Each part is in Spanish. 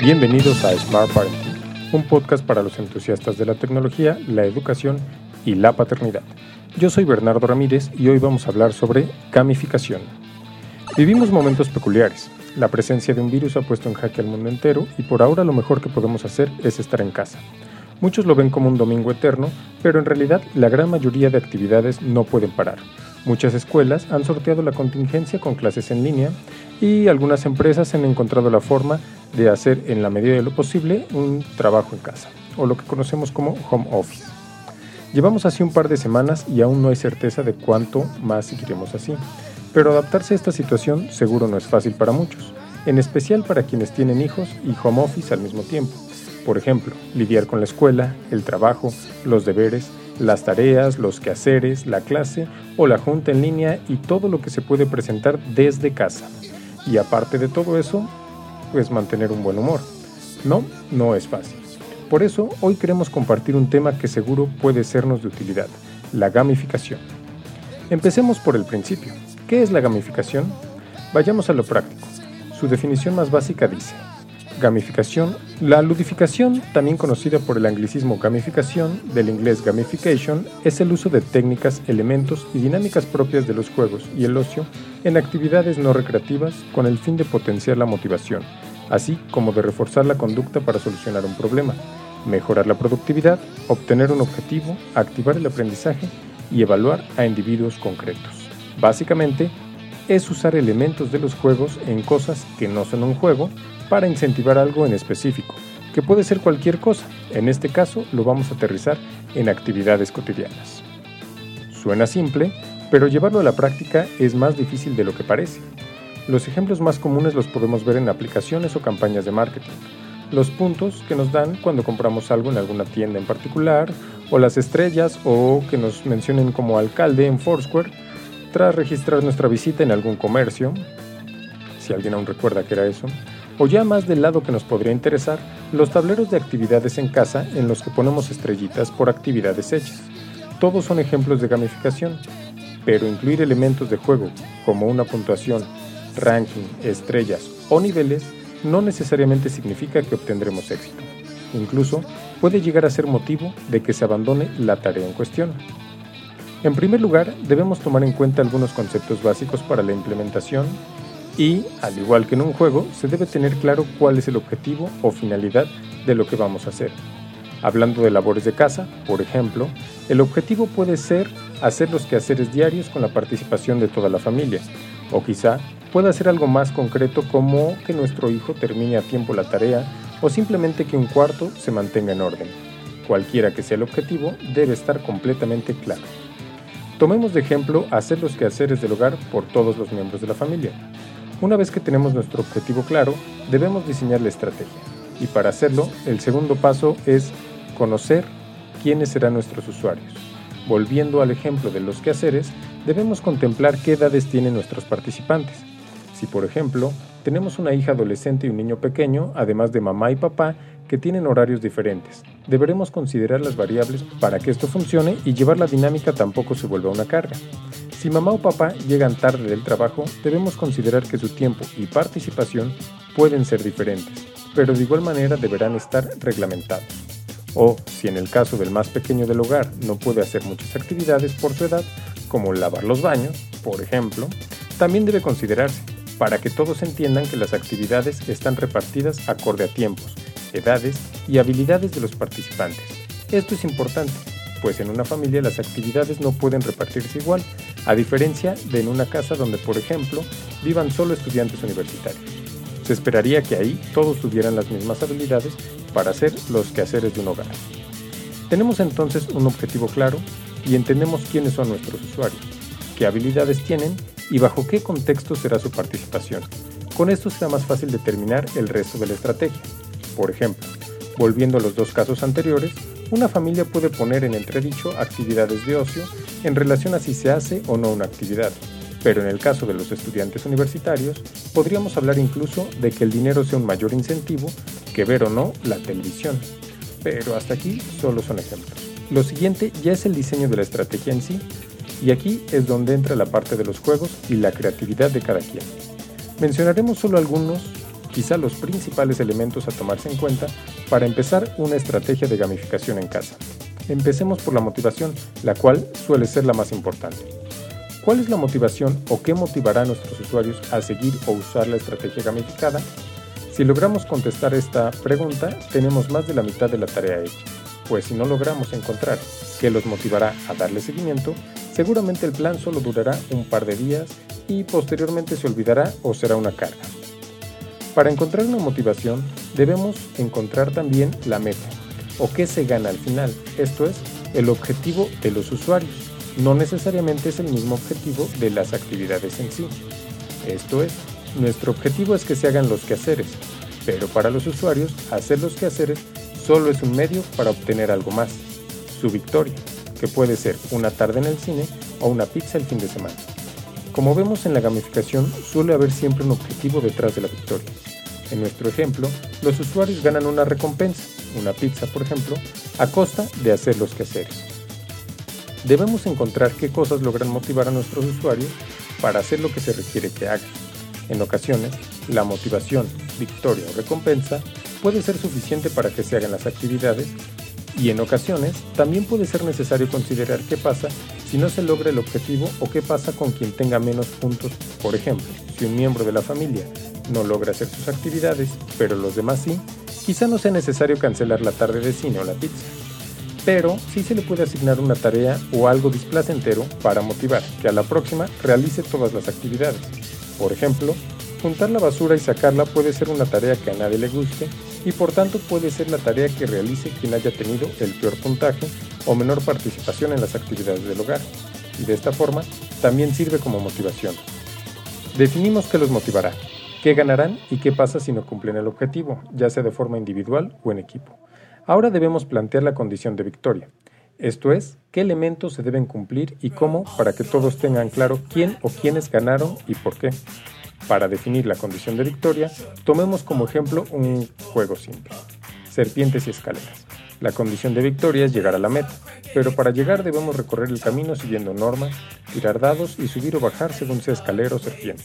Bienvenidos a Smart Parenting, un podcast para los entusiastas de la tecnología, la educación y la paternidad. Yo soy Bernardo Ramírez y hoy vamos a hablar sobre gamificación. Vivimos momentos peculiares. La presencia de un virus ha puesto en jaque al mundo entero y por ahora lo mejor que podemos hacer es estar en casa. Muchos lo ven como un domingo eterno, pero en realidad la gran mayoría de actividades no pueden parar. Muchas escuelas han sorteado la contingencia con clases en línea y algunas empresas han encontrado la forma de hacer en la medida de lo posible un trabajo en casa, o lo que conocemos como home office. Llevamos así un par de semanas y aún no hay certeza de cuánto más seguiremos así, pero adaptarse a esta situación seguro no es fácil para muchos, en especial para quienes tienen hijos y home office al mismo tiempo. Por ejemplo, lidiar con la escuela, el trabajo, los deberes, las tareas, los quehaceres, la clase o la junta en línea y todo lo que se puede presentar desde casa. Y aparte de todo eso, pues mantener un buen humor. No, no es fácil. Por eso hoy queremos compartir un tema que seguro puede sernos de utilidad, la gamificación. Empecemos por el principio. ¿Qué es la gamificación? Vayamos a lo práctico. Su definición más básica dice, Gamificación. La ludificación, también conocida por el anglicismo gamificación, del inglés gamification, es el uso de técnicas, elementos y dinámicas propias de los juegos y el ocio en actividades no recreativas con el fin de potenciar la motivación, así como de reforzar la conducta para solucionar un problema, mejorar la productividad, obtener un objetivo, activar el aprendizaje y evaluar a individuos concretos. Básicamente, es usar elementos de los juegos en cosas que no son un juego para incentivar algo en específico, que puede ser cualquier cosa. En este caso lo vamos a aterrizar en actividades cotidianas. Suena simple, pero llevarlo a la práctica es más difícil de lo que parece. Los ejemplos más comunes los podemos ver en aplicaciones o campañas de marketing. Los puntos que nos dan cuando compramos algo en alguna tienda en particular, o las estrellas o que nos mencionen como alcalde en Foursquare tras registrar nuestra visita en algún comercio, si alguien aún recuerda que era eso, o ya más del lado que nos podría interesar, los tableros de actividades en casa en los que ponemos estrellitas por actividades hechas. Todos son ejemplos de gamificación, pero incluir elementos de juego como una puntuación, ranking, estrellas o niveles no necesariamente significa que obtendremos éxito. Incluso puede llegar a ser motivo de que se abandone la tarea en cuestión. En primer lugar, debemos tomar en cuenta algunos conceptos básicos para la implementación y, al igual que en un juego, se debe tener claro cuál es el objetivo o finalidad de lo que vamos a hacer. Hablando de labores de casa, por ejemplo, el objetivo puede ser hacer los quehaceres diarios con la participación de toda la familia, o quizá pueda ser algo más concreto como que nuestro hijo termine a tiempo la tarea o simplemente que un cuarto se mantenga en orden. Cualquiera que sea el objetivo, debe estar completamente claro. Tomemos de ejemplo hacer los quehaceres del hogar por todos los miembros de la familia. Una vez que tenemos nuestro objetivo claro, debemos diseñar la estrategia. Y para hacerlo, el segundo paso es conocer quiénes serán nuestros usuarios. Volviendo al ejemplo de los quehaceres, debemos contemplar qué edades tienen nuestros participantes. Si, por ejemplo, tenemos una hija adolescente y un niño pequeño, además de mamá y papá, que tienen horarios diferentes, deberemos considerar las variables para que esto funcione y llevar la dinámica tampoco se vuelva una carga. Si mamá o papá llegan tarde del trabajo, debemos considerar que su tiempo y participación pueden ser diferentes, pero de igual manera deberán estar reglamentados. O, si en el caso del más pequeño del hogar no puede hacer muchas actividades por su edad, como lavar los baños, por ejemplo, también debe considerarse, para que todos entiendan que las actividades están repartidas acorde a tiempos, edades y habilidades de los participantes. Esto es importante, pues en una familia las actividades no pueden repartirse igual, a diferencia de en una casa donde, por ejemplo, vivan solo estudiantes universitarios. Se esperaría que ahí todos tuvieran las mismas habilidades para hacer los quehaceres de un hogar. Tenemos entonces un objetivo claro y entendemos quiénes son nuestros usuarios, qué habilidades tienen y bajo qué contexto será su participación. Con esto será más fácil determinar el resto de la estrategia. Por ejemplo, volviendo a los dos casos anteriores, una familia puede poner en entredicho actividades de ocio en relación a si se hace o no una actividad, pero en el caso de los estudiantes universitarios, podríamos hablar incluso de que el dinero sea un mayor incentivo que ver o no la televisión. Pero hasta aquí solo son ejemplos. Lo siguiente ya es el diseño de la estrategia en sí, y aquí es donde entra la parte de los juegos y la creatividad de cada quien. Mencionaremos solo algunos quizá los principales elementos a tomarse en cuenta para empezar una estrategia de gamificación en casa. Empecemos por la motivación, la cual suele ser la más importante. ¿Cuál es la motivación o qué motivará a nuestros usuarios a seguir o usar la estrategia gamificada? Si logramos contestar esta pregunta, tenemos más de la mitad de la tarea hecha, pues si no logramos encontrar qué los motivará a darle seguimiento, seguramente el plan solo durará un par de días y posteriormente se olvidará o será una carga. Para encontrar una motivación, debemos encontrar también la meta, o qué se gana al final, esto es, el objetivo de los usuarios. No necesariamente es el mismo objetivo de las actividades en sí. Esto es, nuestro objetivo es que se hagan los quehaceres, pero para los usuarios, hacer los quehaceres solo es un medio para obtener algo más, su victoria, que puede ser una tarde en el cine o una pizza el fin de semana. Como vemos en la gamificación, suele haber siempre un objetivo detrás de la victoria. En nuestro ejemplo, los usuarios ganan una recompensa, una pizza por ejemplo, a costa de hacer los quehaceres. Debemos encontrar qué cosas logran motivar a nuestros usuarios para hacer lo que se requiere que hagan. En ocasiones, la motivación, victoria o recompensa puede ser suficiente para que se hagan las actividades y en ocasiones también puede ser necesario considerar qué pasa si no se logra el objetivo o qué pasa con quien tenga menos puntos. Por ejemplo, si un miembro de la familia no logra hacer sus actividades, pero los demás sí, quizá no sea necesario cancelar la tarde de cine o la pizza. Pero sí se le puede asignar una tarea o algo displacentero para motivar que a la próxima realice todas las actividades. Por ejemplo, juntar la basura y sacarla puede ser una tarea que a nadie le guste y por tanto puede ser la tarea que realice quien haya tenido el peor puntaje o menor participación en las actividades del hogar, y de esta forma también sirve como motivación. Definimos qué los motivará, qué ganarán y qué pasa si no cumplen el objetivo, ya sea de forma individual o en equipo. Ahora debemos plantear la condición de victoria, esto es, qué elementos se deben cumplir y cómo para que todos tengan claro quién o quiénes ganaron y por qué. Para definir la condición de victoria, tomemos como ejemplo un juego simple, serpientes y escaleras. La condición de victoria es llegar a la meta, pero para llegar debemos recorrer el camino siguiendo normas, tirar dados y subir o bajar según sea escalera o serpiente.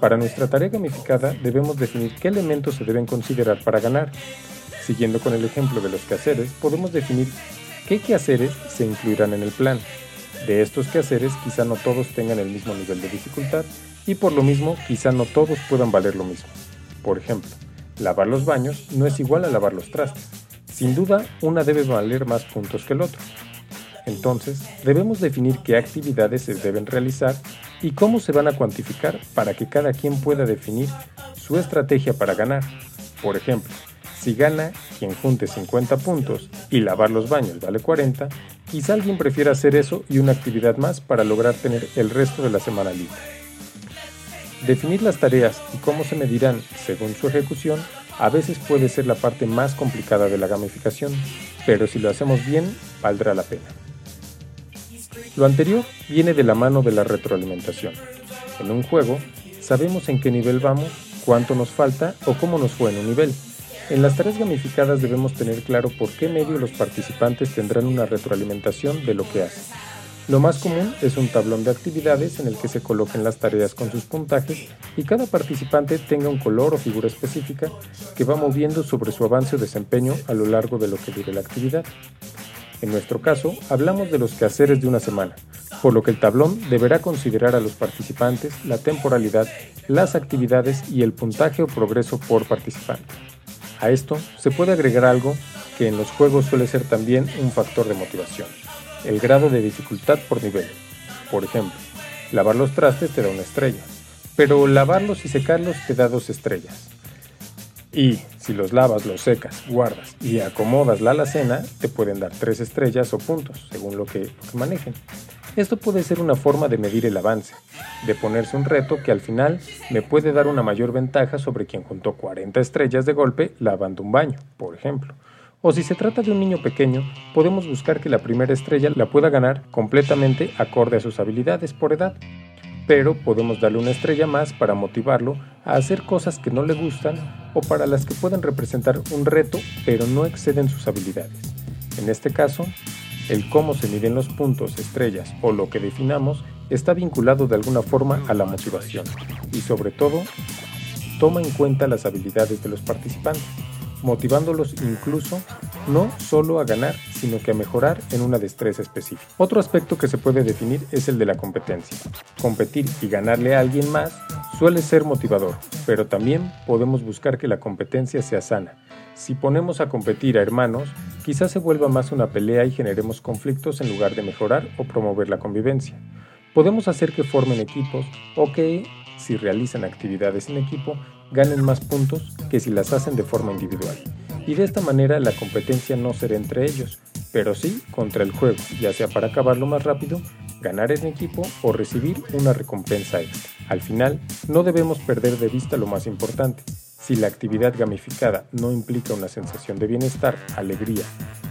Para nuestra tarea gamificada debemos definir qué elementos se deben considerar para ganar. Siguiendo con el ejemplo de los quehaceres, podemos definir qué quehaceres se incluirán en el plan. De estos quehaceres quizá no todos tengan el mismo nivel de dificultad y por lo mismo quizá no todos puedan valer lo mismo. Por ejemplo, lavar los baños no es igual a lavar los trastes. Sin duda, una debe valer más puntos que el otro. Entonces, debemos definir qué actividades se deben realizar y cómo se van a cuantificar para que cada quien pueda definir su estrategia para ganar. Por ejemplo, si gana quien junte 50 puntos y lavar los baños vale 40, quizá alguien prefiera hacer eso y una actividad más para lograr tener el resto de la semana libre. Definir las tareas y cómo se medirán según su ejecución a veces puede ser la parte más complicada de la gamificación, pero si lo hacemos bien, valdrá la pena. Lo anterior viene de la mano de la retroalimentación. En un juego, sabemos en qué nivel vamos, cuánto nos falta o cómo nos fue en un nivel. En las tareas gamificadas debemos tener claro por qué medio los participantes tendrán una retroalimentación de lo que hacen. Lo más común es un tablón de actividades en el que se coloquen las tareas con sus puntajes y cada participante tenga un color o figura específica que va moviendo sobre su avance o desempeño a lo largo de lo que dure la actividad. En nuestro caso, hablamos de los quehaceres de una semana, por lo que el tablón deberá considerar a los participantes, la temporalidad, las actividades y el puntaje o progreso por participante. A esto se puede agregar algo que en los juegos suele ser también un factor de motivación el grado de dificultad por nivel. Por ejemplo, lavar los trastes te da una estrella, pero lavarlos y secarlos te da dos estrellas. Y si los lavas, los secas, guardas y acomodas la alacena, te pueden dar tres estrellas o puntos, según lo que, lo que manejen. Esto puede ser una forma de medir el avance, de ponerse un reto que al final me puede dar una mayor ventaja sobre quien juntó 40 estrellas de golpe lavando un baño, por ejemplo, o si se trata de un niño pequeño, podemos buscar que la primera estrella la pueda ganar completamente acorde a sus habilidades por edad. Pero podemos darle una estrella más para motivarlo a hacer cosas que no le gustan o para las que pueden representar un reto pero no exceden sus habilidades. En este caso, el cómo se miden los puntos, estrellas o lo que definamos está vinculado de alguna forma a la motivación y sobre todo toma en cuenta las habilidades de los participantes, motivándolos incluso no solo a ganar, sino que a mejorar en una destreza específica. Otro aspecto que se puede definir es el de la competencia. Competir y ganarle a alguien más suele ser motivador, pero también podemos buscar que la competencia sea sana. Si ponemos a competir a hermanos, quizás se vuelva más una pelea y generemos conflictos en lugar de mejorar o promover la convivencia. Podemos hacer que formen equipos o que, si realizan actividades en equipo, ganen más puntos que si las hacen de forma individual. Y de esta manera la competencia no será entre ellos, pero sí contra el juego, ya sea para acabarlo más rápido, ganar en equipo o recibir una recompensa extra. Al final, no debemos perder de vista lo más importante. Si la actividad gamificada no implica una sensación de bienestar, alegría,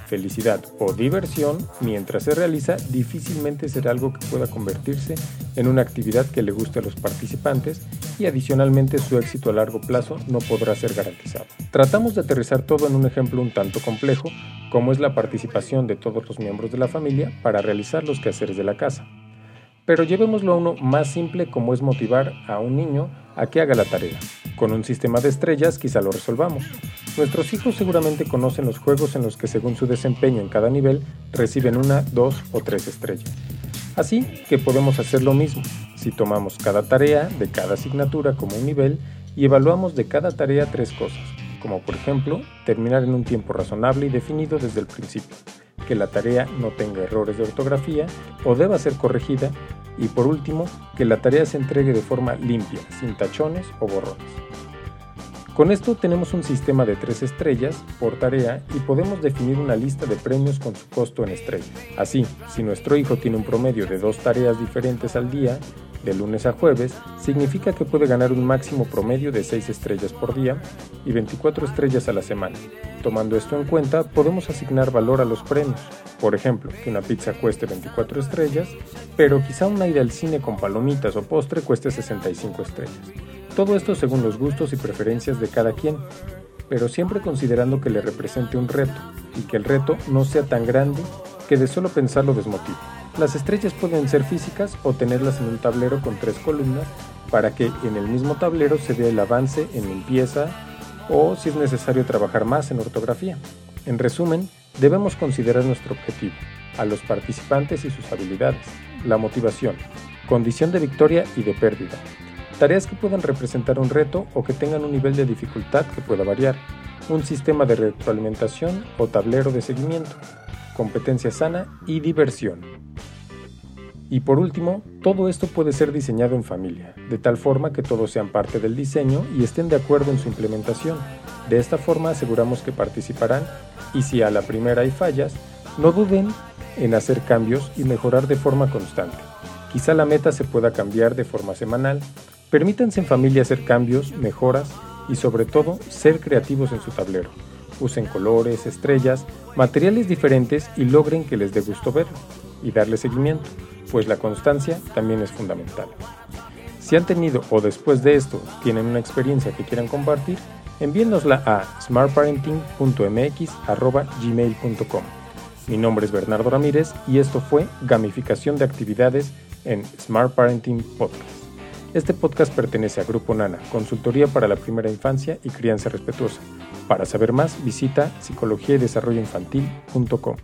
felicidad o diversión, mientras se realiza, difícilmente será algo que pueda convertirse en una actividad que le guste a los participantes y adicionalmente su éxito a largo plazo no podrá ser garantizado. Tratamos de aterrizar todo en un ejemplo un tanto complejo, como es la participación de todos los miembros de la familia para realizar los quehaceres de la casa. Pero llevémoslo a uno más simple como es motivar a un niño a que haga la tarea. Con un sistema de estrellas quizá lo resolvamos. Nuestros hijos seguramente conocen los juegos en los que según su desempeño en cada nivel reciben una, dos o tres estrellas. Así que podemos hacer lo mismo si tomamos cada tarea de cada asignatura como un nivel y evaluamos de cada tarea tres cosas, como por ejemplo terminar en un tiempo razonable y definido desde el principio, que la tarea no tenga errores de ortografía o deba ser corregida y por último que la tarea se entregue de forma limpia, sin tachones o borrones. Con esto tenemos un sistema de tres estrellas por tarea y podemos definir una lista de premios con su costo en estrellas. Así, si nuestro hijo tiene un promedio de dos tareas diferentes al día, de lunes a jueves, significa que puede ganar un máximo promedio de 6 estrellas por día y 24 estrellas a la semana. Tomando esto en cuenta, podemos asignar valor a los premios. Por ejemplo, que una pizza cueste 24 estrellas, pero quizá una ida al cine con palomitas o postre cueste 65 estrellas. Todo esto según los gustos y preferencias de cada quien, pero siempre considerando que le represente un reto y que el reto no sea tan grande que de solo pensarlo desmotive. Las estrellas pueden ser físicas o tenerlas en un tablero con tres columnas para que en el mismo tablero se vea el avance en limpieza o si es necesario trabajar más en ortografía. En resumen, debemos considerar nuestro objetivo, a los participantes y sus habilidades, la motivación, condición de victoria y de pérdida, tareas que puedan representar un reto o que tengan un nivel de dificultad que pueda variar, un sistema de retroalimentación o tablero de seguimiento, competencia sana y diversión. Y por último, todo esto puede ser diseñado en familia, de tal forma que todos sean parte del diseño y estén de acuerdo en su implementación. De esta forma aseguramos que participarán y si a la primera hay fallas, no duden en hacer cambios y mejorar de forma constante. Quizá la meta se pueda cambiar de forma semanal Permítanse en familia hacer cambios, mejoras y sobre todo ser creativos en su tablero. Usen colores, estrellas, materiales diferentes y logren que les dé gusto verlo y darle seguimiento, pues la constancia también es fundamental. Si han tenido o después de esto tienen una experiencia que quieran compartir, envíennosla a smartparenting.mx.gmail.com. Mi nombre es Bernardo Ramírez y esto fue Gamificación de Actividades en Smart Parenting Podcast. Este podcast pertenece a Grupo Nana, consultoría para la primera infancia y crianza respetuosa. Para saber más, visita psicología y desarrollo infantil.com.